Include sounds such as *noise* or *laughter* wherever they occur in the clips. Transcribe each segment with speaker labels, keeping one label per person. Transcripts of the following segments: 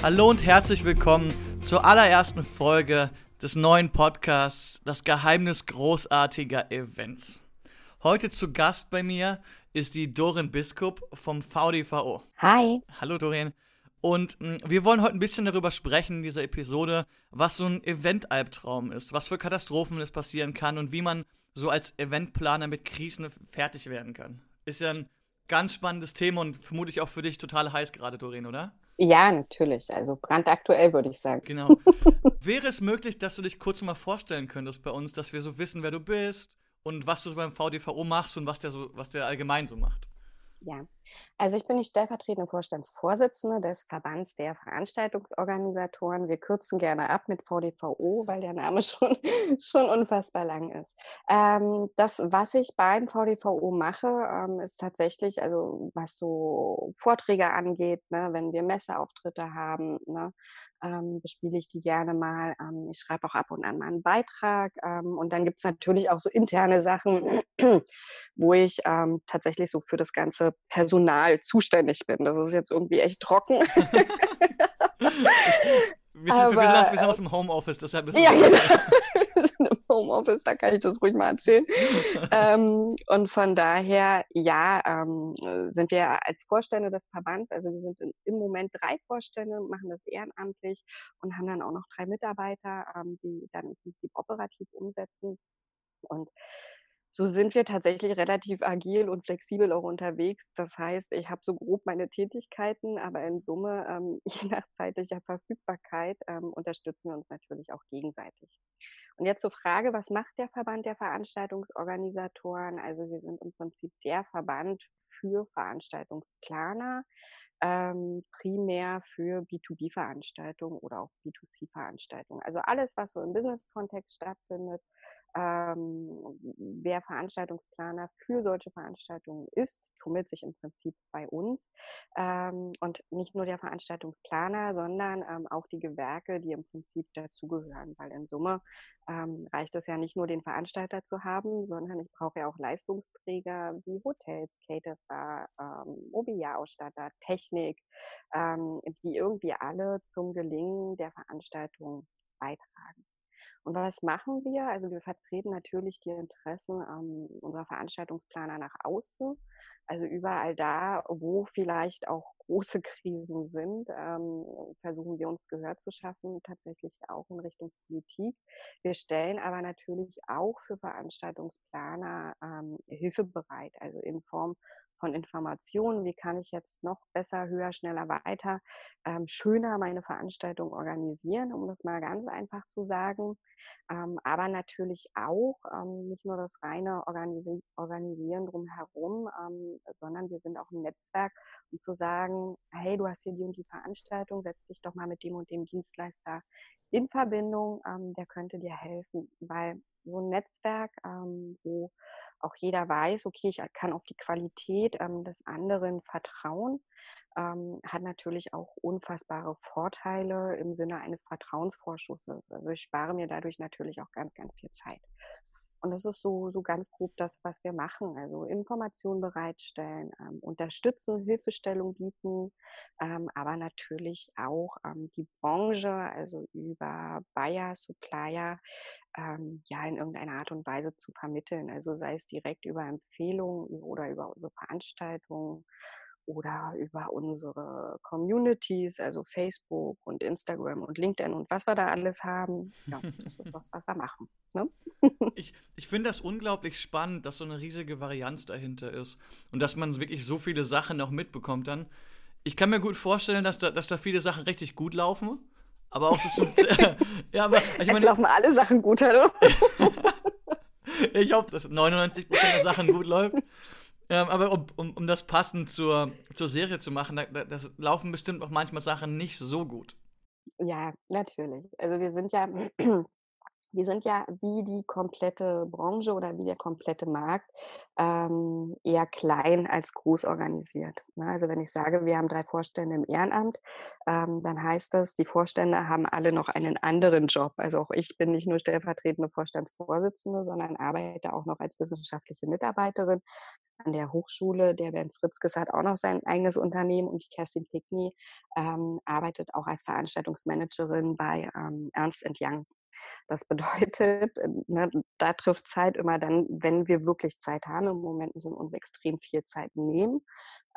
Speaker 1: Hallo und herzlich willkommen zur allerersten Folge des neuen Podcasts Das Geheimnis großartiger Events. Heute zu Gast bei mir ist die Dorin Biskup vom VDVO.
Speaker 2: Hi.
Speaker 1: Hallo Dorin. Und mh, wir wollen heute ein bisschen darüber sprechen in dieser Episode, was so ein Event-Albtraum ist, was für Katastrophen es passieren kann und wie man so als Eventplaner mit Krisen fertig werden kann. Ist ja ein ganz spannendes Thema und vermutlich auch für dich total heiß gerade, Doreen, oder?
Speaker 2: Ja, natürlich. Also brandaktuell würde ich sagen.
Speaker 1: Genau. *laughs* Wäre es möglich, dass du dich kurz mal vorstellen könntest bei uns, dass wir so wissen, wer du bist und was du so beim VDVO machst und was der so, was der allgemein so macht?
Speaker 2: Ja, also ich bin die stellvertretende Vorstandsvorsitzende des Verbands der Veranstaltungsorganisatoren. Wir kürzen gerne ab mit VDVO, weil der Name *laughs* schon, schon unfassbar lang ist. Ähm, das, was ich beim VDVO mache, ähm, ist tatsächlich, also was so Vorträge angeht, ne, wenn wir Messeauftritte haben, ne, ähm, bespiele ich die gerne mal. Ähm, ich schreibe auch ab und an mal einen Beitrag. Ähm, und dann gibt es natürlich auch so interne Sachen, *clears throat* wo ich ähm, tatsächlich so für das ganze Personal zuständig bin. Das ist jetzt irgendwie echt trocken.
Speaker 1: wir, sind, Aber, wir, sind, wir sind aus dem Homeoffice, deshalb ist
Speaker 2: ja, genau. *laughs* wir sind im Homeoffice, da kann ich das ruhig mal erzählen. *laughs* ähm, und von daher, ja, ähm, sind wir als Vorstände des Verbands, also wir sind in, im Moment drei Vorstände, machen das ehrenamtlich und haben dann auch noch drei Mitarbeiter, ähm, die dann im Prinzip operativ umsetzen. Und so sind wir tatsächlich relativ agil und flexibel auch unterwegs. Das heißt, ich habe so grob meine Tätigkeiten, aber in Summe, ähm, *laughs* je nach zeitlicher Verfügbarkeit, ähm, unterstützen wir uns natürlich auch gegenseitig. Und jetzt zur Frage, was macht der Verband der Veranstaltungsorganisatoren? Also wir sind im Prinzip der Verband für Veranstaltungsplaner, ähm, primär für B2B-Veranstaltungen oder auch B2C-Veranstaltungen. Also alles, was so im Business-Kontext stattfindet, ähm, wer Veranstaltungsplaner für solche Veranstaltungen ist, tummelt sich im Prinzip bei uns. Ähm, und nicht nur der Veranstaltungsplaner, sondern ähm, auch die Gewerke, die im Prinzip dazugehören, weil in Summe ähm, reicht es ja nicht nur den Veranstalter zu haben, sondern ich brauche ja auch Leistungsträger wie Hotels, Caterer, ähm, Mobiliarausstatter, Technik, ähm, die irgendwie alle zum Gelingen der Veranstaltung beitragen. Und was machen wir? Also wir vertreten natürlich die Interessen ähm, unserer Veranstaltungsplaner nach außen. Also überall da, wo vielleicht auch große Krisen sind, ähm, versuchen wir uns Gehör zu schaffen, tatsächlich auch in Richtung Politik. Wir stellen aber natürlich auch für Veranstaltungsplaner ähm, Hilfe bereit, also in Form von Informationen, wie kann ich jetzt noch besser, höher, schneller, weiter, ähm, schöner meine Veranstaltung organisieren, um das mal ganz einfach zu sagen. Ähm, aber natürlich auch ähm, nicht nur das reine Organisi Organisieren drumherum, ähm, sondern wir sind auch ein Netzwerk, um zu sagen, hey, du hast hier die und die Veranstaltung, setz dich doch mal mit dem und dem Dienstleister in Verbindung, ähm, der könnte dir helfen, weil so ein Netzwerk, ähm, wo auch jeder weiß, okay, ich kann auf die Qualität ähm, des anderen vertrauen, ähm, hat natürlich auch unfassbare Vorteile im Sinne eines Vertrauensvorschusses. Also ich spare mir dadurch natürlich auch ganz, ganz viel Zeit. Und das ist so, so ganz grob das, was wir machen. Also Informationen bereitstellen, ähm, unterstützen, Hilfestellung bieten, ähm, aber natürlich auch ähm, die Branche, also über Buyer, Supplier, ähm, ja, in irgendeiner Art und Weise zu vermitteln. Also sei es direkt über Empfehlungen oder über unsere Veranstaltungen oder über unsere Communities, also Facebook und Instagram und LinkedIn und was wir da alles haben. Ja, das ist was, was wir machen. Ne? *laughs*
Speaker 1: ich ich finde das unglaublich spannend, dass so eine riesige Varianz dahinter ist und dass man wirklich so viele Sachen noch mitbekommt dann. Ich kann mir gut vorstellen, dass da, dass da viele Sachen richtig gut laufen, aber auch so zum, *laughs* *laughs*
Speaker 2: ja, aber ich meine, es laufen alle Sachen gut, hallo?
Speaker 1: ich hoffe, dass 99% der Sachen gut läuft. Ähm, aber um, um, um das passend zur, zur Serie zu machen, da, das laufen bestimmt auch manchmal Sachen nicht so gut.
Speaker 2: Ja, natürlich. Also wir sind ja *clears throat* wir sind ja wie die komplette Branche oder wie der komplette Markt ähm, eher klein als groß organisiert. Ne? Also wenn ich sage, wir haben drei Vorstände im Ehrenamt, ähm, dann heißt das, die Vorstände haben alle noch einen anderen Job. Also auch ich bin nicht nur stellvertretende Vorstandsvorsitzende, sondern arbeite auch noch als wissenschaftliche Mitarbeiterin. An der Hochschule. Der Bernd Fritzkes hat auch noch sein eigenes Unternehmen und die Kerstin Pickney ähm, arbeitet auch als Veranstaltungsmanagerin bei ähm, Ernst Young. Das bedeutet, *laughs* ne, da trifft Zeit immer dann, wenn wir wirklich Zeit haben. Im Moment müssen wir uns extrem viel Zeit nehmen.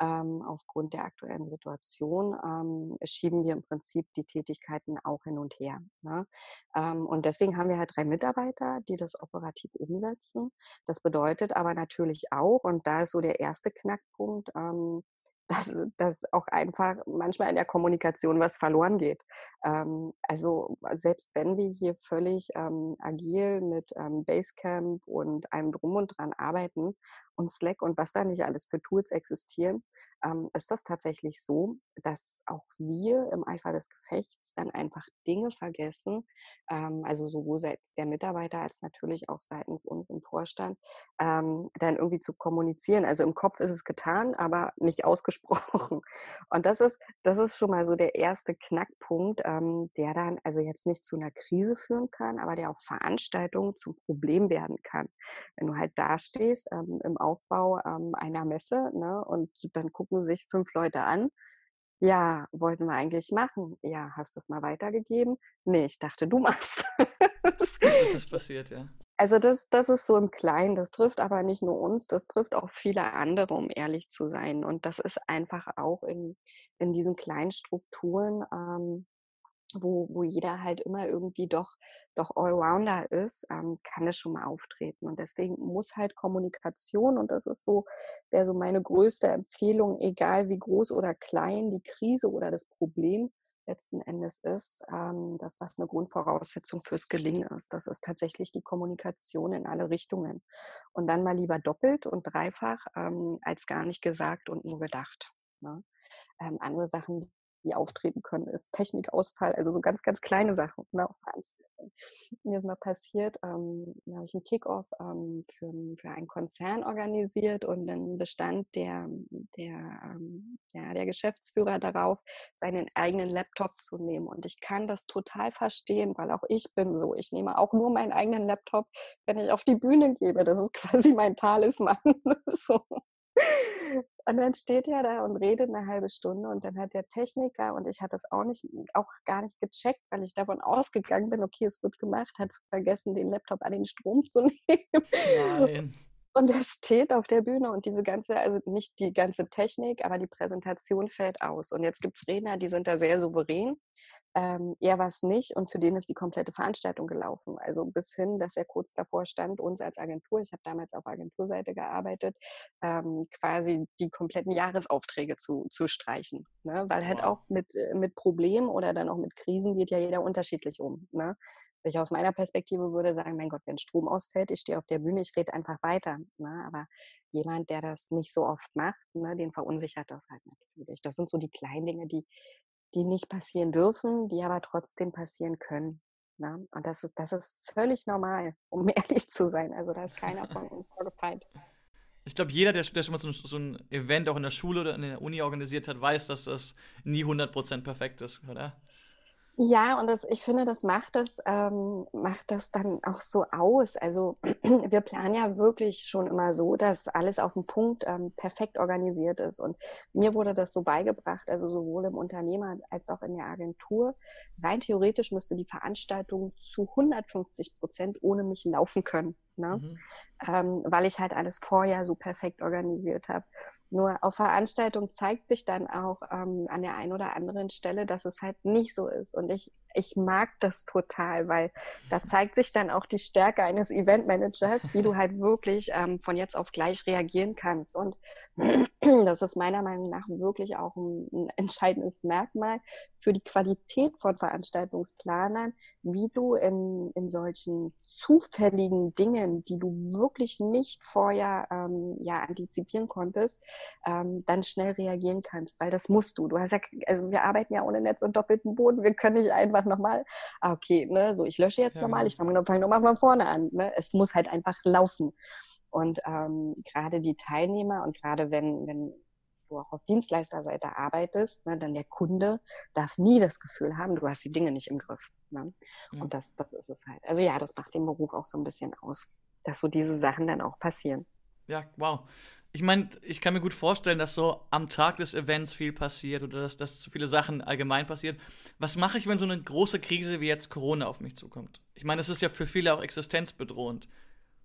Speaker 2: Ähm, aufgrund der aktuellen Situation ähm, schieben wir im Prinzip die Tätigkeiten auch hin und her. Ne? Ähm, und deswegen haben wir halt drei Mitarbeiter, die das operativ umsetzen. Das bedeutet aber natürlich auch, und da ist so der erste Knackpunkt, ähm, dass, dass auch einfach manchmal in der Kommunikation was verloren geht. Ähm, also selbst wenn wir hier völlig ähm, agil mit ähm, Basecamp und einem drum und dran arbeiten und Slack und was da nicht alles für Tools existieren, ähm, ist das tatsächlich so, dass auch wir im Eifer des Gefechts dann einfach Dinge vergessen, ähm, also sowohl seitens der Mitarbeiter als natürlich auch seitens uns im Vorstand, ähm, dann irgendwie zu kommunizieren. Also im Kopf ist es getan, aber nicht *laughs* ausgesprochen. Und das ist, das ist schon mal so der erste Knackpunkt, ähm, der dann also jetzt nicht zu einer Krise führen kann, aber der auf Veranstaltungen zum Problem werden kann. Wenn du halt dastehst ähm, im Aufbau ähm, einer Messe ne, und dann gucken sich fünf Leute an. Ja, wollten wir eigentlich machen. Ja, hast du es mal weitergegeben? Nee, ich dachte, du *laughs* machst.
Speaker 1: das ist passiert, ja.
Speaker 2: Also das, das ist so im Kleinen, das trifft aber nicht nur uns, das trifft auch viele andere, um ehrlich zu sein. Und das ist einfach auch in, in diesen kleinen Strukturen ähm, wo, wo jeder halt immer irgendwie doch, doch Allrounder ist, ähm, kann es schon mal auftreten. Und deswegen muss halt Kommunikation, und das ist so, wäre so meine größte Empfehlung, egal wie groß oder klein die Krise oder das Problem letzten Endes ist, ähm, das, was eine Grundvoraussetzung fürs Gelingen ist. Das ist tatsächlich die Kommunikation in alle Richtungen. Und dann mal lieber doppelt und dreifach ähm, als gar nicht gesagt und nur gedacht. Ne? Ähm, andere Sachen, die auftreten können, ist Technikausfall, also so ganz, ganz kleine Sachen ne. Mir ist mal passiert, ähm, da habe ich einen Kickoff ähm, für, für einen Konzern organisiert und dann bestand der, der, ähm, ja, der Geschäftsführer darauf, seinen eigenen Laptop zu nehmen. Und ich kann das total verstehen, weil auch ich bin so. Ich nehme auch nur meinen eigenen Laptop, wenn ich auf die Bühne gebe. Das ist *laughs* quasi mein Talisman. *laughs* so. Und dann steht er da und redet eine halbe Stunde und dann hat der Techniker und ich hatte das auch nicht, auch gar nicht gecheckt, weil ich davon ausgegangen bin, okay, es wird gemacht, hat vergessen, den Laptop an den Strom zu *laughs* nehmen. Nein. Und er steht auf der Bühne und diese ganze, also nicht die ganze Technik, aber die Präsentation fällt aus. Und jetzt gibt es Redner, die sind da sehr souverän. Ähm, er war es nicht und für den ist die komplette Veranstaltung gelaufen. Also bis hin, dass er kurz davor stand, uns als Agentur, ich habe damals auf Agenturseite gearbeitet, ähm, quasi die kompletten Jahresaufträge zu, zu streichen. Ne? Weil halt wow. auch mit, äh, mit Problemen oder dann auch mit Krisen geht ja jeder unterschiedlich um. Ne? ich aus meiner Perspektive würde sagen, mein Gott, wenn Strom ausfällt, ich stehe auf der Bühne, ich rede einfach weiter. Ne? Aber jemand, der das nicht so oft macht, ne, den verunsichert das halt natürlich. Das sind so die kleinen Dinge, die, die nicht passieren dürfen, die aber trotzdem passieren können. Ne? Und das ist, das ist völlig normal, *laughs* um ehrlich zu sein. Also da ist keiner *laughs* von uns vorgefeilt.
Speaker 1: Ich glaube, jeder, der, der schon mal so, so, ein Event auch in der Schule oder in der Uni organisiert hat, weiß, dass das nie 100% perfekt ist, oder?
Speaker 2: Ja, und das, ich finde, das macht das, ähm, macht das dann auch so aus. Also *clears throat* wir planen ja wirklich schon immer so, dass alles auf den Punkt ähm, perfekt organisiert ist. Und mir wurde das so beigebracht, also sowohl im Unternehmer als auch in der Agentur. Rein theoretisch müsste die Veranstaltung zu 150 Prozent ohne mich laufen können ne? Mhm. Ähm, weil ich halt alles vorher so perfekt organisiert habe. Nur auf Veranstaltung zeigt sich dann auch ähm, an der einen oder anderen Stelle, dass es halt nicht so ist. Und ich, ich mag das total, weil da zeigt sich dann auch die Stärke eines Eventmanagers, wie du *laughs* halt wirklich ähm, von jetzt auf gleich reagieren kannst. Und *clears throat* das ist meiner Meinung nach wirklich auch ein, ein entscheidendes Merkmal für die Qualität von Veranstaltungsplanern, wie du in, in solchen zufälligen Dingen die du wirklich nicht vorher ähm, ja antizipieren konntest, ähm, dann schnell reagieren kannst, weil das musst du. Du hast ja, also wir arbeiten ja ohne Netz und doppelten Boden. Wir können nicht einfach nochmal, ah, okay, ne, so ich lösche jetzt ja, nochmal, genau. ich fange fang nochmal von vorne an. Ne? Es muss halt einfach laufen. Und ähm, gerade die Teilnehmer und gerade wenn, wenn du auch auf Dienstleisterseite arbeitest, ne, dann der Kunde darf nie das Gefühl haben, du hast die Dinge nicht im Griff. Ne? Mhm. Und das, das ist es halt. Also ja, das macht den Beruf auch so ein bisschen aus, dass so diese Sachen dann auch passieren.
Speaker 1: Ja, wow. Ich meine, ich kann mir gut vorstellen, dass so am Tag des Events viel passiert oder dass, dass so viele Sachen allgemein passiert. Was mache ich, wenn so eine große Krise wie jetzt Corona auf mich zukommt? Ich meine, es ist ja für viele auch existenzbedrohend.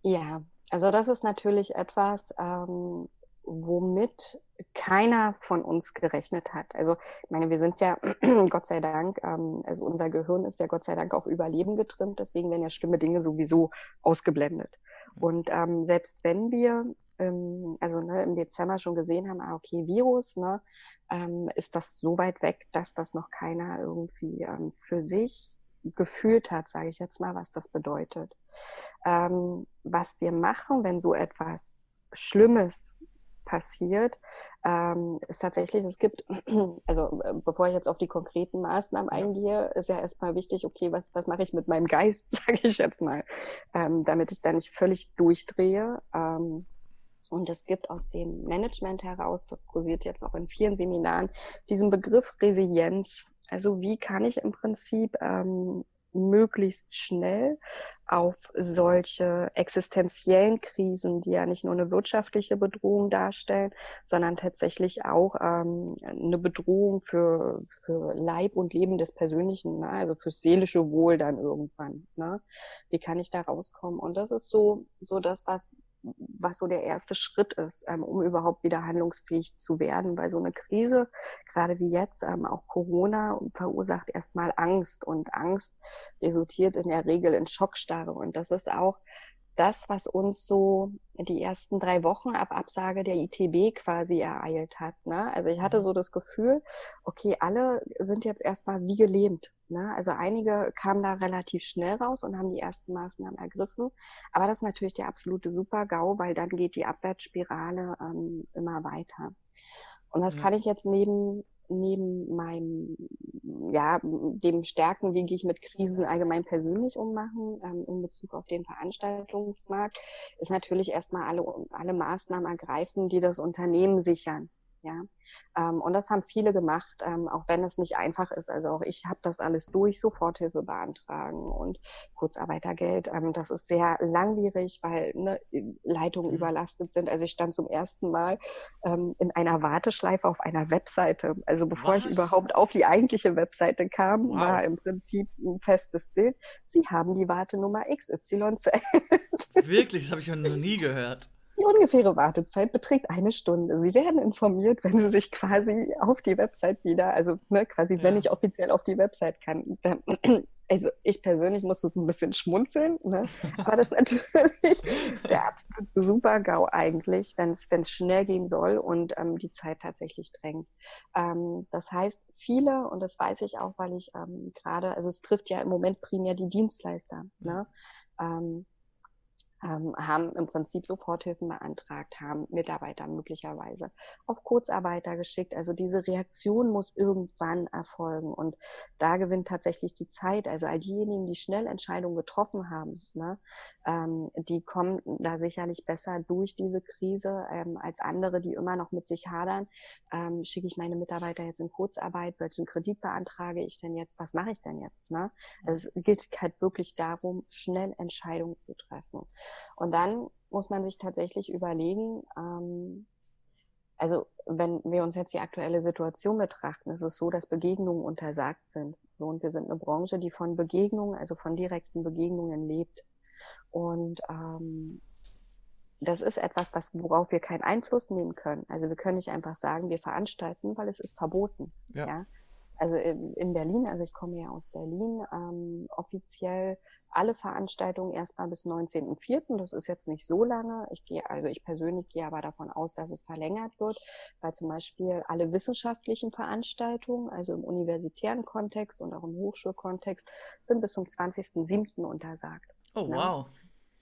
Speaker 2: Ja, also das ist natürlich etwas, ähm, womit keiner von uns gerechnet hat. Also ich meine, wir sind ja, *clears throat* Gott sei Dank, ähm, also unser Gehirn ist ja Gott sei Dank auf Überleben getrimmt, deswegen werden ja schlimme Dinge sowieso ausgeblendet. Und ähm, selbst wenn wir ähm, also ne, im Dezember schon gesehen haben, ah, okay, Virus, ne, ähm, ist das so weit weg, dass das noch keiner irgendwie ähm, für sich gefühlt hat, sage ich jetzt mal, was das bedeutet. Ähm, was wir machen, wenn so etwas Schlimmes passiert, ähm, ist tatsächlich, es gibt, *clears throat* also äh, bevor ich jetzt auf die konkreten Maßnahmen eingehe, ist ja erstmal wichtig, okay, was, was mache ich mit meinem Geist, *laughs* sage ich jetzt mal, ähm, damit ich da nicht völlig durchdrehe. Ähm, und es gibt aus dem Management heraus, das kursiert jetzt auch in vielen Seminaren, diesen Begriff Resilienz. Also wie kann ich im Prinzip ähm, möglichst schnell auf solche existenziellen Krisen, die ja nicht nur eine wirtschaftliche Bedrohung darstellen, sondern tatsächlich auch ähm, eine Bedrohung für, für Leib und Leben des Persönlichen, ne? also fürs seelische Wohl dann irgendwann. Ne? Wie kann ich da rauskommen? Und das ist so, so das, was was so der erste Schritt ist, ähm, um überhaupt wieder handlungsfähig zu werden. Weil so eine Krise, gerade wie jetzt, ähm, auch Corona, verursacht erstmal Angst und Angst resultiert in der Regel in Schockstarre. Und das ist auch das, was uns so die ersten drei Wochen ab Absage der ITB quasi ereilt hat. Ne? Also ich hatte mhm. so das Gefühl, okay, alle sind jetzt erstmal wie gelähmt. Ne? Also einige kamen da relativ schnell raus und haben die ersten Maßnahmen ergriffen. Aber das ist natürlich der absolute Super-GAU, weil dann geht die Abwärtsspirale ähm, immer weiter. Und das ja. kann ich jetzt neben neben meinem, ja, dem Stärken, wie gehe ich mit Krisen allgemein persönlich ummachen, ähm, in Bezug auf den Veranstaltungsmarkt, ist natürlich erstmal alle, alle Maßnahmen ergreifen, die das Unternehmen sichern. Ja, ähm, und das haben viele gemacht, ähm, auch wenn es nicht einfach ist. Also auch ich habe das alles durch, Soforthilfe beantragen und Kurzarbeitergeld. Ähm, das ist sehr langwierig, weil ne, Leitungen mhm. überlastet sind. Also ich stand zum ersten Mal ähm, in einer Warteschleife auf einer Webseite. Also bevor Was? ich überhaupt auf die eigentliche Webseite kam, wow. war im Prinzip ein festes Bild. Sie haben die Wartenummer XY zu
Speaker 1: Wirklich, das habe ich noch nie gehört.
Speaker 2: Die ungefähre Wartezeit beträgt eine Stunde. Sie werden informiert, wenn Sie sich quasi auf die Website wieder, also ne, quasi, ja. wenn ich offiziell auf die Website kann, dann, *clears throat* also ich persönlich musste so ein bisschen schmunzeln, ne? aber das ist natürlich *laughs* der absolute Super-GAU eigentlich, wenn es schnell gehen soll und ähm, die Zeit tatsächlich drängt. Ähm, das heißt, viele, und das weiß ich auch, weil ich ähm, gerade, also es trifft ja im Moment primär die Dienstleister, ne? Ähm, haben im Prinzip Soforthilfen beantragt, haben Mitarbeiter möglicherweise auf Kurzarbeiter geschickt. Also diese Reaktion muss irgendwann erfolgen und da gewinnt tatsächlich die Zeit. Also all diejenigen, die schnell Entscheidungen getroffen haben, ne, ähm, die kommen da sicherlich besser durch diese Krise ähm, als andere, die immer noch mit sich hadern. Ähm, schicke ich meine Mitarbeiter jetzt in Kurzarbeit? Welchen Kredit beantrage ich denn jetzt? Was mache ich denn jetzt? Ne? Also es geht halt wirklich darum, schnell Entscheidungen zu treffen. Und dann muss man sich tatsächlich überlegen, ähm, also wenn wir uns jetzt die aktuelle Situation betrachten, ist es so, dass Begegnungen untersagt sind. So, und wir sind eine Branche, die von Begegnungen, also von direkten Begegnungen lebt. Und ähm, das ist etwas, was, worauf wir keinen Einfluss nehmen können. Also wir können nicht einfach sagen, wir veranstalten, weil es ist verboten. Ja. ja? Also in, in Berlin, also ich komme ja aus Berlin, ähm, offiziell alle Veranstaltungen erstmal bis 19.04. Das ist jetzt nicht so lange. Ich gehe, also ich persönlich gehe aber davon aus, dass es verlängert wird, weil zum Beispiel alle wissenschaftlichen Veranstaltungen, also im universitären Kontext und auch im Hochschulkontext, sind bis zum 20.07. untersagt.
Speaker 1: Oh, ne? wow.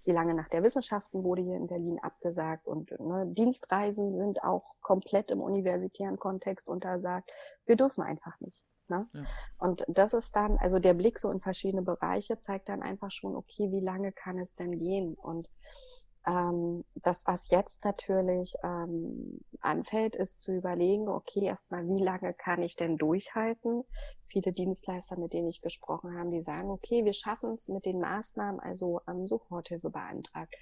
Speaker 2: Die lange Nacht der Wissenschaften wurde hier in Berlin abgesagt und ne, Dienstreisen sind auch komplett im universitären Kontext untersagt. Wir dürfen einfach nicht. Ne? Ja. Und das ist dann, also der Blick so in verschiedene Bereiche zeigt dann einfach schon, okay, wie lange kann es denn gehen? Und ähm, das, was jetzt natürlich ähm, anfällt, ist zu überlegen, okay, erstmal, wie lange kann ich denn durchhalten? Viele Dienstleister, mit denen ich gesprochen habe, die sagen, okay, wir schaffen es mit den Maßnahmen, also ähm, Soforthilfe beantragt,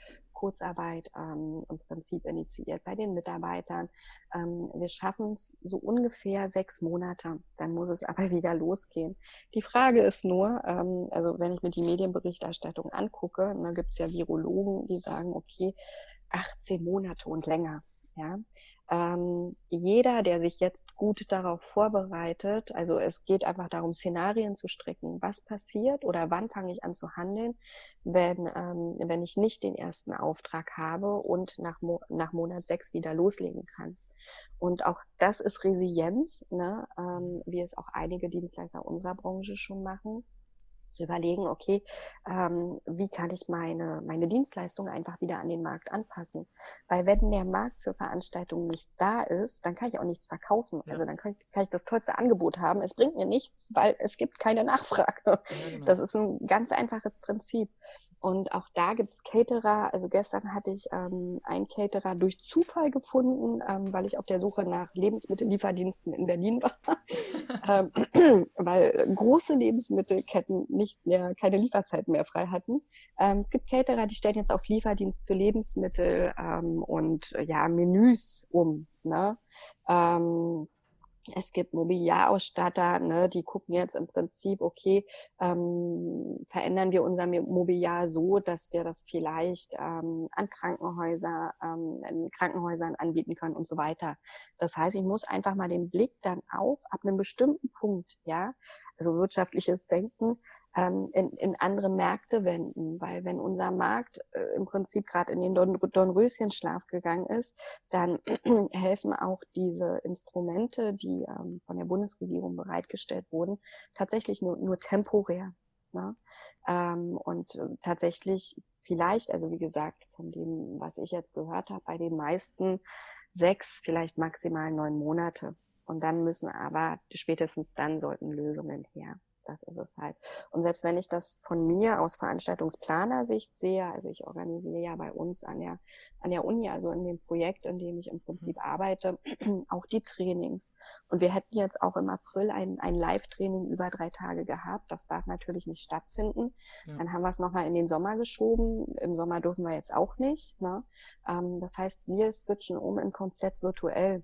Speaker 2: Kurzarbeit ähm, im Prinzip initiiert bei den Mitarbeitern. Ähm, wir schaffen es so ungefähr sechs Monate. Dann muss es *laughs* aber wieder losgehen. Die Frage ist nur, ähm, also wenn ich mir die Medienberichterstattung angucke, da gibt es ja Virologen, die sagen, okay, 18 Monate und länger. Ja, ähm, jeder, der sich jetzt gut darauf vorbereitet, also es geht einfach darum, Szenarien zu stricken. Was passiert oder wann fange ich an zu handeln, wenn, ähm, wenn ich nicht den ersten Auftrag habe und nach, Mo nach Monat sechs wieder loslegen kann? Und auch das ist Resilienz, ne? ähm, wie es auch einige Dienstleister unserer Branche schon machen zu überlegen, okay, ähm, wie kann ich meine, meine Dienstleistung einfach wieder an den Markt anpassen? Weil wenn der Markt für Veranstaltungen nicht da ist, dann kann ich auch nichts verkaufen. Ja. Also dann kann ich, kann ich das tollste Angebot haben. Es bringt mir nichts, weil es gibt keine Nachfrage. Ja, genau. Das ist ein ganz einfaches Prinzip. Und auch da gibt es Caterer. Also gestern hatte ich ähm, einen Caterer durch Zufall gefunden, ähm, weil ich auf der Suche nach Lebensmittellieferdiensten in Berlin war. *laughs* ähm, *clears throat* weil große Lebensmittelketten nicht mehr, keine Lieferzeiten mehr frei hatten. Ähm, es gibt Caterer, die stellen jetzt auf Lieferdienst für Lebensmittel ähm, und ja, Menüs um. Ne? Ähm, es gibt Mobiliarausstatter, ne, die gucken jetzt im Prinzip, okay, ähm, verändern wir unser Mobiliar so, dass wir das vielleicht ähm, an Krankenhäuser, ähm, in Krankenhäusern anbieten können und so weiter. Das heißt, ich muss einfach mal den Blick dann auch ab einem bestimmten Punkt, ja, also wirtschaftliches Denken, ähm, in, in andere Märkte wenden. Weil wenn unser Markt äh, im Prinzip gerade in den Don Dornröschenschlaf gegangen ist, dann *clears throat* helfen auch diese Instrumente, die ähm, von der Bundesregierung bereitgestellt wurden, tatsächlich nur, nur temporär. Ne? Ähm, und äh, tatsächlich vielleicht, also wie gesagt, von dem, was ich jetzt gehört habe, bei den meisten sechs, vielleicht maximal neun Monate. Und dann müssen aber spätestens dann sollten Lösungen her. Das ist es halt. Und selbst wenn ich das von mir aus Veranstaltungsplanersicht sehe, also ich organisiere ja bei uns an der, an der Uni, also in dem Projekt, in dem ich im Prinzip mhm. arbeite, *clears throat* auch die Trainings. Und wir hätten jetzt auch im April ein, ein Live-Training über drei Tage gehabt. Das darf natürlich nicht stattfinden. Ja. Dann haben wir es nochmal in den Sommer geschoben. Im Sommer dürfen wir jetzt auch nicht. Ne? Ähm, das heißt, wir switchen um in komplett virtuell.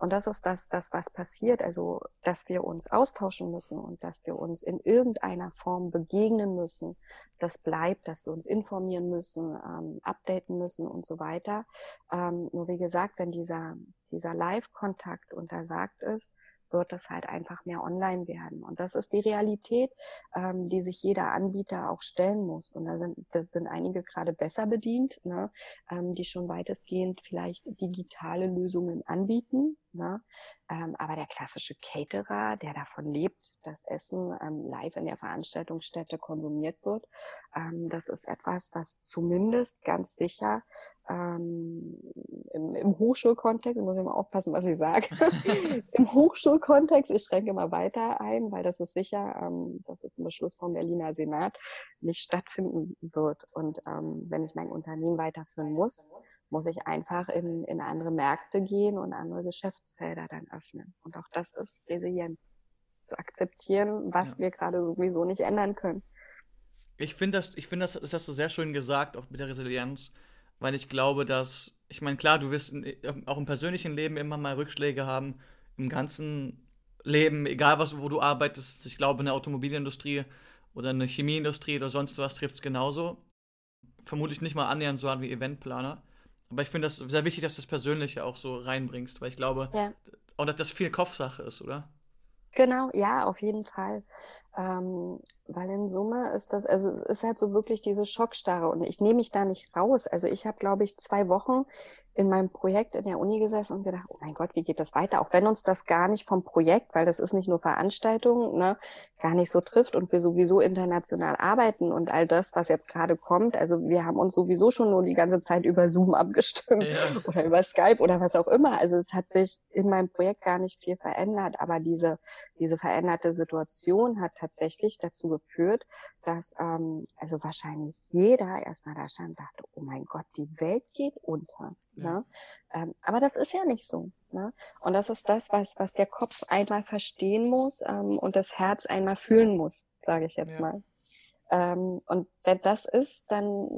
Speaker 2: Und das ist das, das, was passiert. Also, dass wir uns austauschen müssen und dass wir uns in irgendeiner Form begegnen müssen. Das bleibt, dass wir uns informieren müssen, ähm, updaten müssen und so weiter. Ähm, nur wie gesagt, wenn dieser, dieser Live-Kontakt untersagt ist, wird es halt einfach mehr online werden. Und das ist die Realität, ähm, die sich jeder Anbieter auch stellen muss. Und da sind, das sind einige gerade besser bedient, ne, ähm, die schon weitestgehend vielleicht digitale Lösungen anbieten. Ne? Ähm, aber der klassische Caterer, der davon lebt, dass Essen ähm, live in der Veranstaltungsstätte konsumiert wird, ähm, das ist etwas, was zumindest ganz sicher ähm, im, im Hochschulkontext, muss ich mal aufpassen, was ich sage, *laughs* im Hochschulkontext, ich schränke mal weiter ein, weil das ist sicher, ähm, das ist ein Beschluss vom Berliner Senat, nicht stattfinden wird. Und ähm, wenn ich mein Unternehmen weiterführen muss, muss ich einfach in, in andere Märkte gehen und andere Geschäftsfelder dann öffnen. Und auch das ist Resilienz. Zu akzeptieren, was ja. wir gerade sowieso nicht ändern können.
Speaker 1: Ich finde das, ich finde das, das hast du sehr schön gesagt, auch mit der Resilienz, weil ich glaube, dass, ich meine, klar, du wirst in, auch im persönlichen Leben immer mal Rückschläge haben, im ganzen Leben, egal was, wo du arbeitest. Ich glaube, in der Automobilindustrie oder in der Chemieindustrie oder sonst was trifft es genauso. Vermutlich nicht mal annähernd so an wie Eventplaner. Aber ich finde das sehr wichtig, dass du das Persönliche auch so reinbringst, weil ich glaube, ja. auch dass das viel Kopfsache ist, oder?
Speaker 2: Genau, ja, auf jeden Fall. Ähm, weil in Summe ist das, also es ist halt so wirklich diese Schockstarre und ich nehme mich da nicht raus. Also ich habe, glaube ich, zwei Wochen in meinem Projekt in der Uni gesessen und gedacht, oh mein Gott, wie geht das weiter? Auch wenn uns das gar nicht vom Projekt, weil das ist nicht nur Veranstaltung, ne, gar nicht so trifft und wir sowieso international arbeiten und all das, was jetzt gerade kommt. Also wir haben uns sowieso schon nur die ganze Zeit über Zoom abgestimmt ja. *laughs* oder über Skype oder was auch immer. Also es hat sich in meinem Projekt gar nicht viel verändert, aber diese, diese veränderte Situation hat tatsächlich dazu geführt, dass ähm, also wahrscheinlich jeder erstmal da stand und dachte, oh mein Gott, die Welt geht unter. Ja. Ne? Ähm, aber das ist ja nicht so. Ne? Und das ist das, was, was der Kopf einmal verstehen muss ähm, und das Herz einmal fühlen muss, sage ich jetzt ja. mal. Ähm, und wenn das ist, dann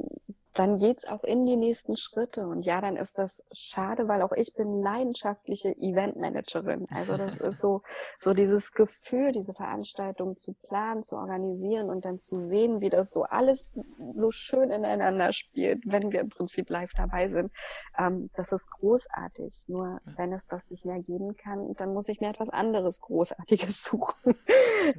Speaker 2: dann geht's auch in die nächsten Schritte. Und ja, dann ist das schade, weil auch ich bin leidenschaftliche Eventmanagerin. Also das ist so, so dieses Gefühl, diese Veranstaltung zu planen, zu organisieren und dann zu sehen, wie das so alles so schön ineinander spielt, wenn wir im Prinzip live dabei sind. Ähm, das ist großartig. Nur wenn es das nicht mehr geben kann, dann muss ich mir etwas anderes Großartiges *laughs* suchen.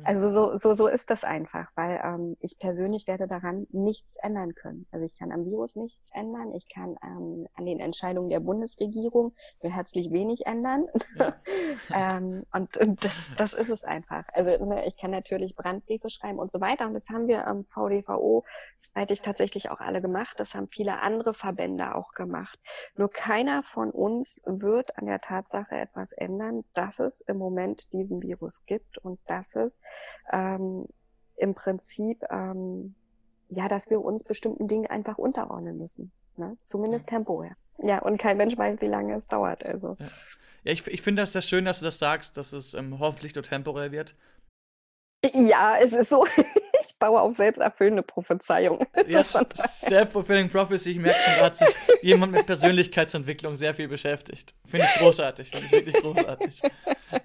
Speaker 2: Also so, so, so ist das einfach, weil ähm, ich persönlich werde daran nichts ändern können. Also ich kann am Virus nichts ändern. Ich kann ähm, an den Entscheidungen der Bundesregierung nur herzlich wenig ändern. Ja. *laughs* ähm, und, und das, das ist es einfach. Also ne, ich kann natürlich Brandbriefe schreiben und so weiter. Und das haben wir am VDVO seitig tatsächlich auch alle gemacht. Das haben viele andere Verbände auch gemacht. Nur keiner von uns wird an der Tatsache etwas ändern, dass es im Moment diesen Virus gibt und dass es ähm, im Prinzip ähm, ja, dass wir uns bestimmten Dingen einfach unterordnen müssen. Ne? Zumindest ja. temporär. Ja, und kein Mensch weiß, wie lange es dauert. Also.
Speaker 1: Ja, ja ich, ich finde das sehr schön, dass du das sagst, dass es ähm, hoffentlich nur temporär wird.
Speaker 2: Ja, es ist so. *laughs* ich baue auf selbsterfüllende Prophezeiung. *laughs*
Speaker 1: Yes, self-fulfilling prophecy. Ich merke schon, da hat sich *laughs* jemand mit Persönlichkeitsentwicklung sehr viel beschäftigt. Finde ich großartig. Finde ich wirklich großartig.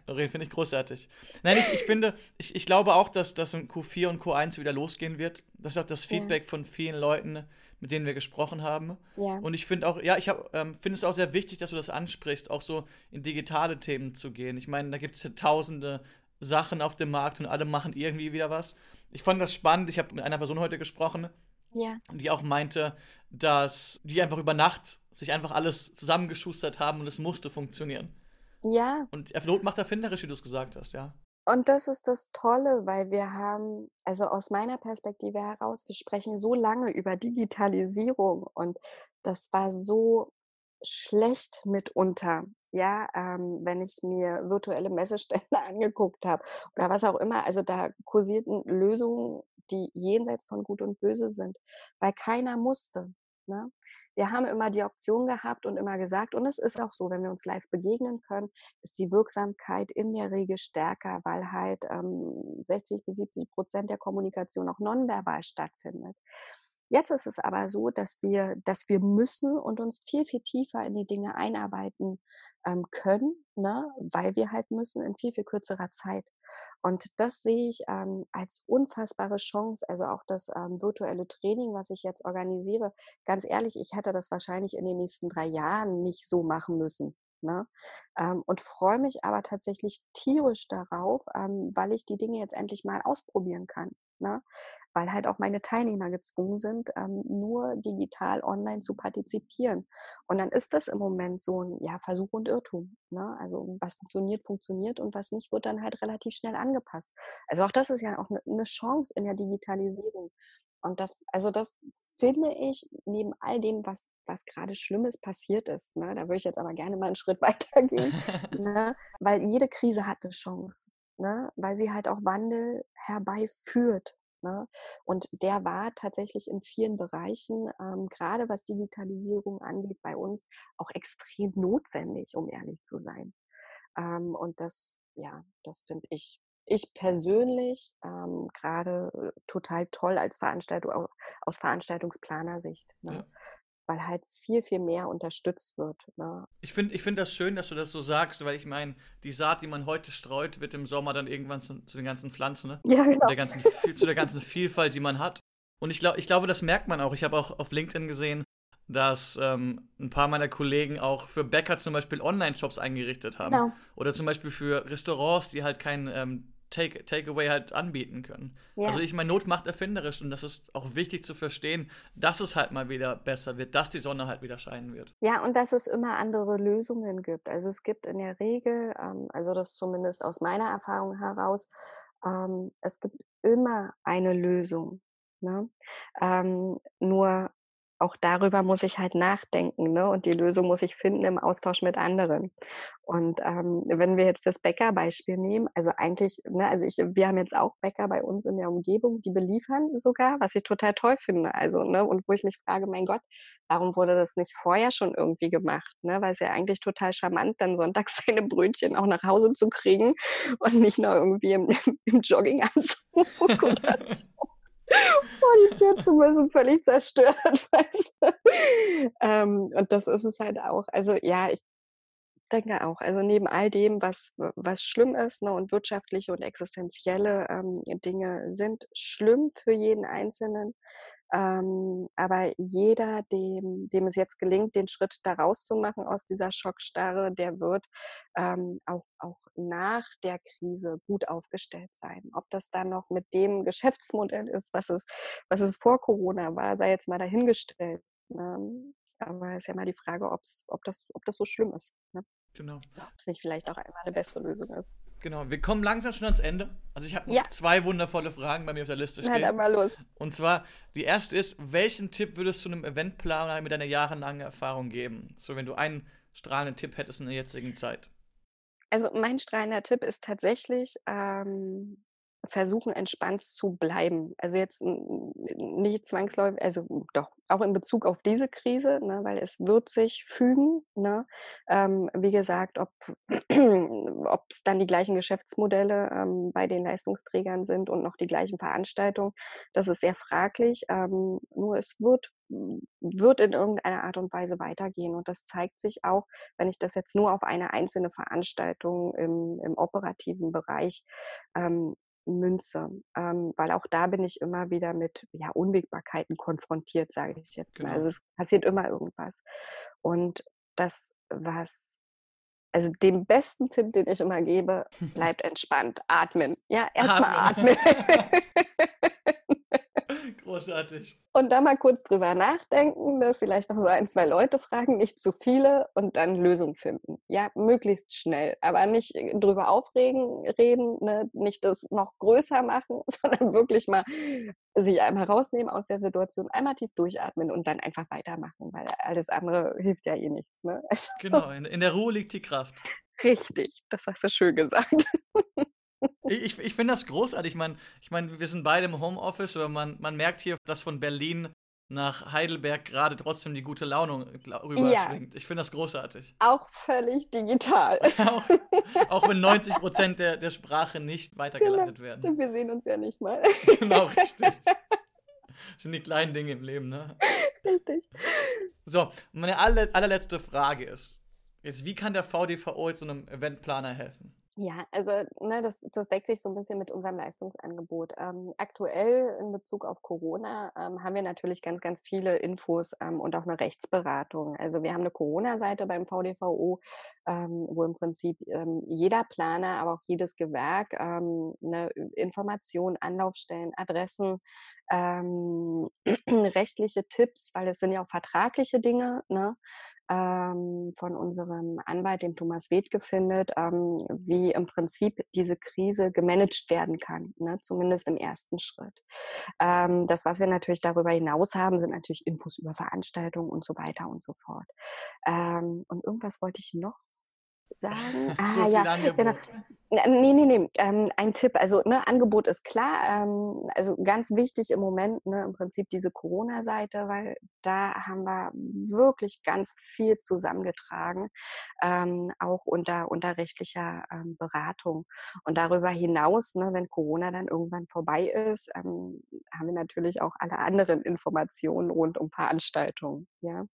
Speaker 1: Finde ich großartig. Nein, ich, ich finde, ich, ich glaube auch, dass das in Q4 und Q1 wieder losgehen wird. Das ist auch das Feedback ja. von vielen Leuten, mit denen wir gesprochen haben. Ja. Und ich finde auch, ja, ich ähm, finde es auch sehr wichtig, dass du das ansprichst, auch so in digitale Themen zu gehen. Ich meine, da gibt es ja tausende Sachen auf dem Markt und alle machen irgendwie wieder was. Ich fand das spannend. Ich habe mit einer Person heute gesprochen, ja. die auch meinte, dass die einfach über Nacht sich einfach alles zusammengeschustert haben und es musste funktionieren. Ja. Und Not macht erfinderisch, wie du es gesagt hast, ja.
Speaker 2: Und das ist das Tolle, weil wir haben, also aus meiner Perspektive heraus, wir sprechen so lange über Digitalisierung und das war so schlecht mitunter. Ja, ähm, wenn ich mir virtuelle Messestände *laughs* angeguckt habe oder was auch immer. Also da kursierten Lösungen, die jenseits von Gut und Böse sind, weil keiner musste. Ne? Wir haben immer die Option gehabt und immer gesagt, und es ist auch so, wenn wir uns live begegnen können, ist die Wirksamkeit in der Regel stärker, weil halt ähm, 60 bis 70 Prozent der Kommunikation auch nonverbal stattfindet. Jetzt ist es aber so, dass wir, dass wir müssen und uns viel, viel tiefer in die Dinge einarbeiten ähm, können, ne? weil wir halt müssen in viel, viel kürzerer Zeit. Und das sehe ich ähm, als unfassbare Chance. Also auch das ähm, virtuelle Training, was ich jetzt organisiere. Ganz ehrlich, ich hätte das wahrscheinlich in den nächsten drei Jahren nicht so machen müssen. Ne? Ähm, und freue mich aber tatsächlich tierisch darauf, ähm, weil ich die Dinge jetzt endlich mal ausprobieren kann. Ne? Weil halt auch meine Teilnehmer gezwungen sind, ähm, nur digital online zu partizipieren. Und dann ist das im Moment so ein ja, Versuch und Irrtum. Ne? Also was funktioniert, funktioniert und was nicht, wird dann halt relativ schnell angepasst. Also auch das ist ja auch eine ne Chance in der Digitalisierung. Und das, also das finde ich, neben all dem, was, was gerade Schlimmes passiert ist, ne, da würde ich jetzt aber gerne mal einen Schritt *laughs* weitergehen, ne, weil jede Krise hat eine Chance, ne, weil sie halt auch Wandel herbeiführt. Ne? Und der war tatsächlich in vielen Bereichen, ähm, gerade was Digitalisierung angeht, bei uns auch extrem notwendig, um ehrlich zu sein. Ähm, und das, ja, das finde ich ich persönlich ähm, gerade äh, total toll als Veranstaltung aus Veranstaltungsplanersicht. Ne? Ja. Weil halt viel, viel mehr unterstützt wird. Ne?
Speaker 1: Ich finde ich find das schön, dass du das so sagst, weil ich meine, die Saat, die man heute streut, wird im Sommer dann irgendwann zu, zu den ganzen Pflanzen, ne? Ja, genau. Zu der, ganzen, zu der ganzen Vielfalt, die man hat. Und ich, glaub, ich glaube, das merkt man auch. Ich habe auch auf LinkedIn gesehen, dass ähm, ein paar meiner Kollegen auch für Bäcker zum Beispiel Online-Shops eingerichtet haben. Genau. Oder zum Beispiel für Restaurants, die halt kein ähm, Take, Takeaway halt anbieten können. Ja. Also ich meine, Not macht erfinderisch und das ist auch wichtig zu verstehen, dass es halt mal wieder besser wird, dass die Sonne halt wieder scheinen wird.
Speaker 2: Ja, und dass es immer andere Lösungen gibt. Also es gibt in der Regel, ähm, also das zumindest aus meiner Erfahrung heraus, ähm, es gibt immer eine Lösung. Ne? Ähm, nur auch darüber muss ich halt nachdenken, ne? Und die Lösung muss ich finden im Austausch mit anderen. Und ähm, wenn wir jetzt das Bäckerbeispiel nehmen, also eigentlich, ne, also ich, wir haben jetzt auch Bäcker bei uns in der Umgebung, die beliefern sogar, was ich total toll finde. Also, ne, und wo ich mich frage, mein Gott, warum wurde das nicht vorher schon irgendwie gemacht? Ne? Weil es ja eigentlich total charmant, dann sonntags *laughs* seine Brötchen auch nach Hause zu kriegen und nicht nur irgendwie im, im Jogginganzug *laughs* oder so. Vor die Tür zu müssen, völlig zerstört. *laughs* Weißt du? ähm, und das ist es halt auch. Also ja, ich denke auch. Also neben all dem, was, was schlimm ist ne, und wirtschaftliche und existenzielle ähm, Dinge sind schlimm für jeden Einzelnen. Ähm, aber jeder, dem, dem es jetzt gelingt, den Schritt da rauszumachen aus dieser Schockstarre, der wird ähm, auch, auch nach der Krise gut aufgestellt sein. Ob das dann noch mit dem Geschäftsmodell ist, was es, was es vor Corona war, sei jetzt mal dahingestellt. Ne? Aber es ist ja mal die Frage, ob's, ob, das, ob das so schlimm ist. Ne?
Speaker 1: Genau.
Speaker 2: Ob es nicht vielleicht auch einmal eine bessere Lösung ist.
Speaker 1: Genau, wir kommen langsam schon ans Ende. Also ich habe ja. zwei wundervolle Fragen bei mir auf der Liste stehen.
Speaker 2: Na, dann mal los.
Speaker 1: Und zwar, die erste ist, welchen Tipp würdest du einem Eventplaner mit deiner jahrelangen Erfahrung geben? So, wenn du einen strahlenden Tipp hättest in der jetzigen Zeit.
Speaker 2: Also mein strahlender Tipp ist tatsächlich, ähm, versuchen, entspannt zu bleiben. Also jetzt nicht zwangsläufig, also doch, auch in Bezug auf diese Krise, ne, weil es wird sich fügen. Ne? Ähm, wie gesagt, ob *clears throat* es dann die gleichen Geschäftsmodelle ähm, bei den Leistungsträgern sind und noch die gleichen Veranstaltungen, das ist sehr fraglich. Ähm, nur es wird wird in irgendeiner Art und Weise weitergehen. Und das zeigt sich auch, wenn ich das jetzt nur auf eine einzelne Veranstaltung im, im operativen Bereich ähm, Münze, ähm, weil auch da bin ich immer wieder mit ja, Unwägbarkeiten konfrontiert, sage ich jetzt mal. Also genau. es passiert immer irgendwas. Und das, was, also den besten Tipp, den ich immer gebe, *laughs* bleibt entspannt, atmen. Ja, erstmal atmen. atmen. *laughs* *laughs*
Speaker 1: Großartig.
Speaker 2: Und da mal kurz drüber nachdenken, ne? vielleicht noch so ein, zwei Leute fragen, nicht zu viele und dann Lösung finden. Ja, möglichst schnell, aber nicht drüber aufregen, reden, ne? nicht das noch größer machen, *laughs* sondern wirklich mal sich einmal rausnehmen aus der Situation, einmal tief durchatmen und dann einfach weitermachen, weil alles andere hilft ja eh nichts. Ne?
Speaker 1: Also, genau, in, in der Ruhe liegt die Kraft. *laughs*
Speaker 2: Richtig, das hast du schön gesagt. *laughs*
Speaker 1: Ich, ich finde das großartig. Ich meine, ich mein, wir sind beide im Homeoffice, aber man, man merkt hier, dass von Berlin nach Heidelberg gerade trotzdem die gute Laune rüberschwingt. Ja. Ich finde das großartig.
Speaker 2: Auch völlig digital. *laughs*
Speaker 1: auch, auch, wenn 90 Prozent der, der Sprache nicht weitergeleitet genau. werden.
Speaker 2: Wir sehen uns ja nicht mal. *laughs*
Speaker 1: genau, richtig. Das *laughs* sind die kleinen Dinge im Leben, ne?
Speaker 2: Richtig.
Speaker 1: So, meine aller, allerletzte Frage ist, jetzt, wie kann der VDVO jetzt so einem Eventplaner helfen?
Speaker 2: Ja, also ne, das, das deckt sich so ein bisschen mit unserem Leistungsangebot. Ähm, aktuell in Bezug auf Corona ähm, haben wir natürlich ganz, ganz viele Infos ähm, und auch eine Rechtsberatung. Also wir haben eine Corona-Seite beim VDVO, ähm, wo im Prinzip ähm, jeder Planer, aber auch jedes Gewerk ähm, eine Information, Anlaufstellen, Adressen, *clears throat* rechtliche Tipps, weil es sind ja auch vertragliche Dinge, ne? ähm, von unserem Anwalt, dem Thomas Wedke, findet, ähm, wie im Prinzip diese Krise gemanagt werden kann, ne? zumindest im ersten Schritt. Ähm, das, was wir natürlich darüber hinaus haben, sind natürlich Infos über Veranstaltungen und so weiter und so fort. Ähm, und irgendwas wollte ich noch sagen. *laughs*
Speaker 1: Ah, so ja, genau.
Speaker 2: Nee, nee, nee. Ähm, ein Tipp. Also, ne, Angebot ist klar. Ähm, also ganz wichtig im Moment, ne, im Prinzip diese Corona-Seite, weil da haben wir wirklich ganz viel zusammengetragen, ähm, auch unter, unter rechtlicher ähm, Beratung. Und darüber hinaus, ne, wenn Corona dann irgendwann vorbei ist, ähm, haben wir natürlich auch alle anderen Informationen rund um Veranstaltungen. Ja.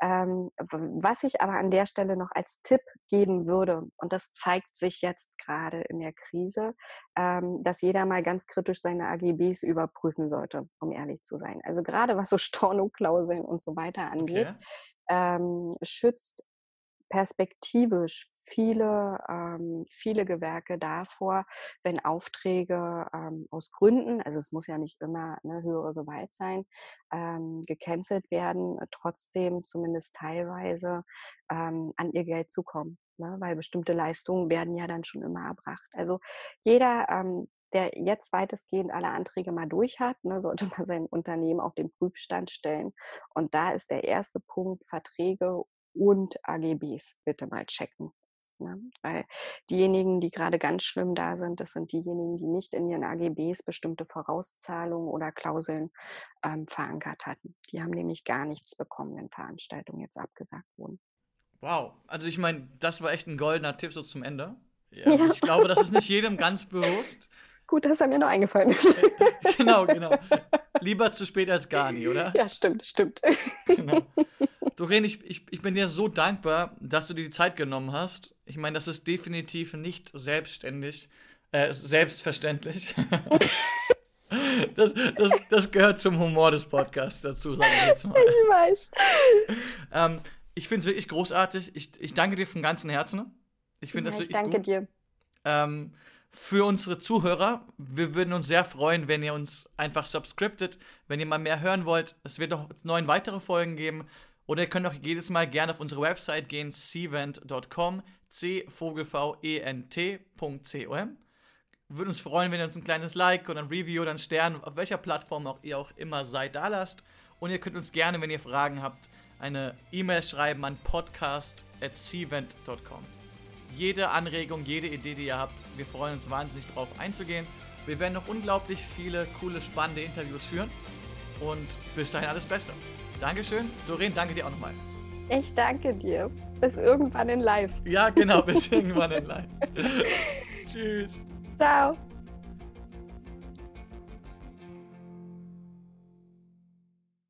Speaker 2: Ähm, was ich aber an der Stelle noch als Tipp geben würde, und das zeigt sich jetzt gerade in der Krise, ähm, dass jeder mal ganz kritisch seine AGBs überprüfen sollte, um ehrlich zu sein. Also gerade was so *laughs* Stornoklauseln und so weiter angeht, okay. ähm, schützt perspektivisch viele, ähm, viele Gewerke davor, wenn Aufträge ähm, aus Gründen, also es muss ja nicht immer eine höhere Gewalt sein, ähm, gecancelt werden, trotzdem zumindest teilweise ähm, an ihr Geld zu kommen. Ne? Weil bestimmte Leistungen werden ja dann schon immer erbracht. Also jeder, ähm, der jetzt weitestgehend alle Anträge mal durch hat, ne, sollte *laughs* man sein Unternehmen auf den Prüfstand stellen. Und da ist der erste Punkt Verträge und AGBs bitte mal checken. Ne? Weil diejenigen, die gerade ganz schlimm da sind, das sind diejenigen, die nicht in ihren AGBs bestimmte Vorauszahlungen oder Klauseln ähm, verankert hatten. Die haben nämlich gar nichts bekommen, wenn Veranstaltungen jetzt abgesagt wurden.
Speaker 1: Wow, also ich meine, das war echt ein goldener Tipp so zum Ende. *laughs* Ja, ja. Ich glaube, das ist nicht jedem ganz bewusst.
Speaker 2: Gut, dass er mir noch eingefallen ist. *laughs*
Speaker 1: genau, genau. *laughs* Lieber zu spät als gar nie, oder?
Speaker 2: Ja, stimmt, stimmt.
Speaker 1: Genau. *laughs* Doreen, ich, ich, ich bin dir so dankbar, dass du dir die Zeit genommen hast. Ich meine, das ist definitiv nicht selbstständig, äh, selbstverständlich. Das, das, das gehört zum Humor des Podcasts dazu, sage ich jetzt mal.
Speaker 2: Ich weiß.
Speaker 1: Ähm, ich finde es wirklich großartig. Ich, ich danke dir von ganzem Herzen. Ich finde
Speaker 2: ja,
Speaker 1: das wirklich
Speaker 2: ich danke
Speaker 1: gut.
Speaker 2: dir.
Speaker 1: Ähm, für unsere Zuhörer, wir würden uns sehr freuen, wenn ihr uns einfach subscriptet, wenn ihr mal mehr hören wollt. Es wird noch neun weitere Folgen geben. Oder ihr könnt auch jedes Mal gerne auf unsere Website gehen, cvent.com, c vogelv e n t.com. Würde uns freuen, wenn ihr uns ein kleines Like oder ein Review oder einen Stern, auf welcher Plattform auch ihr auch immer seid, da lasst. Und ihr könnt uns gerne, wenn ihr Fragen habt, eine E-Mail schreiben an podcast.cvent.com. Jede Anregung, jede Idee, die ihr habt, wir freuen uns wahnsinnig drauf einzugehen. Wir werden noch unglaublich viele coole, spannende Interviews führen. Und bis dahin alles Beste. Dankeschön. Doreen, danke dir auch nochmal.
Speaker 2: Ich danke dir. Bis irgendwann in live.
Speaker 1: Ja, genau, bis *laughs* irgendwann in live. Tschüss.
Speaker 2: Ciao.